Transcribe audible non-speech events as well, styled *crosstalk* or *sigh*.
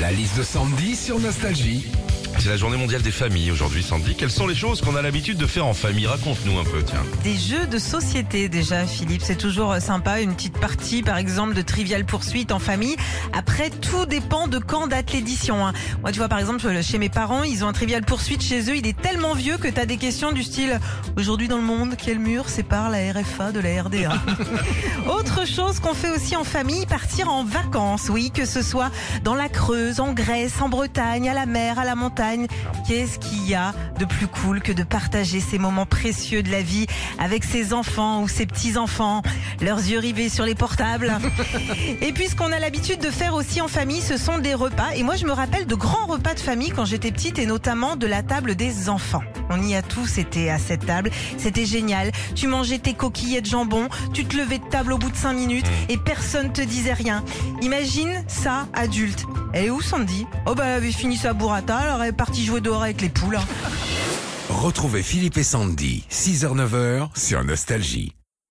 La liste de Sandy sur Nostalgie. C'est la journée mondiale des familles aujourd'hui, Sandy. Quelles sont les choses qu'on a l'habitude de faire en famille? Raconte-nous un peu, tiens. Des jeux de société déjà, Philippe. C'est toujours euh, sympa. Une petite partie, par exemple, de Trivial Poursuite en famille. Après, tout dépend de quand date l'édition. hein. Moi, tu vois, par exemple, chez mes parents, ils ont un Trivial Poursuite chez eux. Il est tellement vieux que t'as des questions du style Aujourd'hui dans le monde, quel mur sépare la RFA de la RDA *laughs* Autre chose qu'on fait aussi en famille, partir en vacances. Oui, que ce soit dans la Creuse, en Grèce, en Bretagne, à la mer, à la montagne. Qu'est-ce qu'il y a de plus cool que de partager ces moments précieux de la vie avec ses enfants ou ses petits-enfants, leurs yeux rivés sur les portables Et puis ce qu'on a l'habitude de faire aussi en famille, ce sont des repas. Et moi, je me rappelle de grands repas de famille quand j'étais petite et notamment de la table des enfants. On y a tous été à cette table. C'était génial. Tu mangeais tes coquillettes de jambon, tu te levais de table au bout de 5 minutes et personne te disait rien. Imagine ça, adulte. Elle est où Sandy? Oh bah elle avait fini sa burrata, alors elle est partie jouer dehors avec les poules. Retrouvez Philippe et Sandy, 6h-9h sur Nostalgie.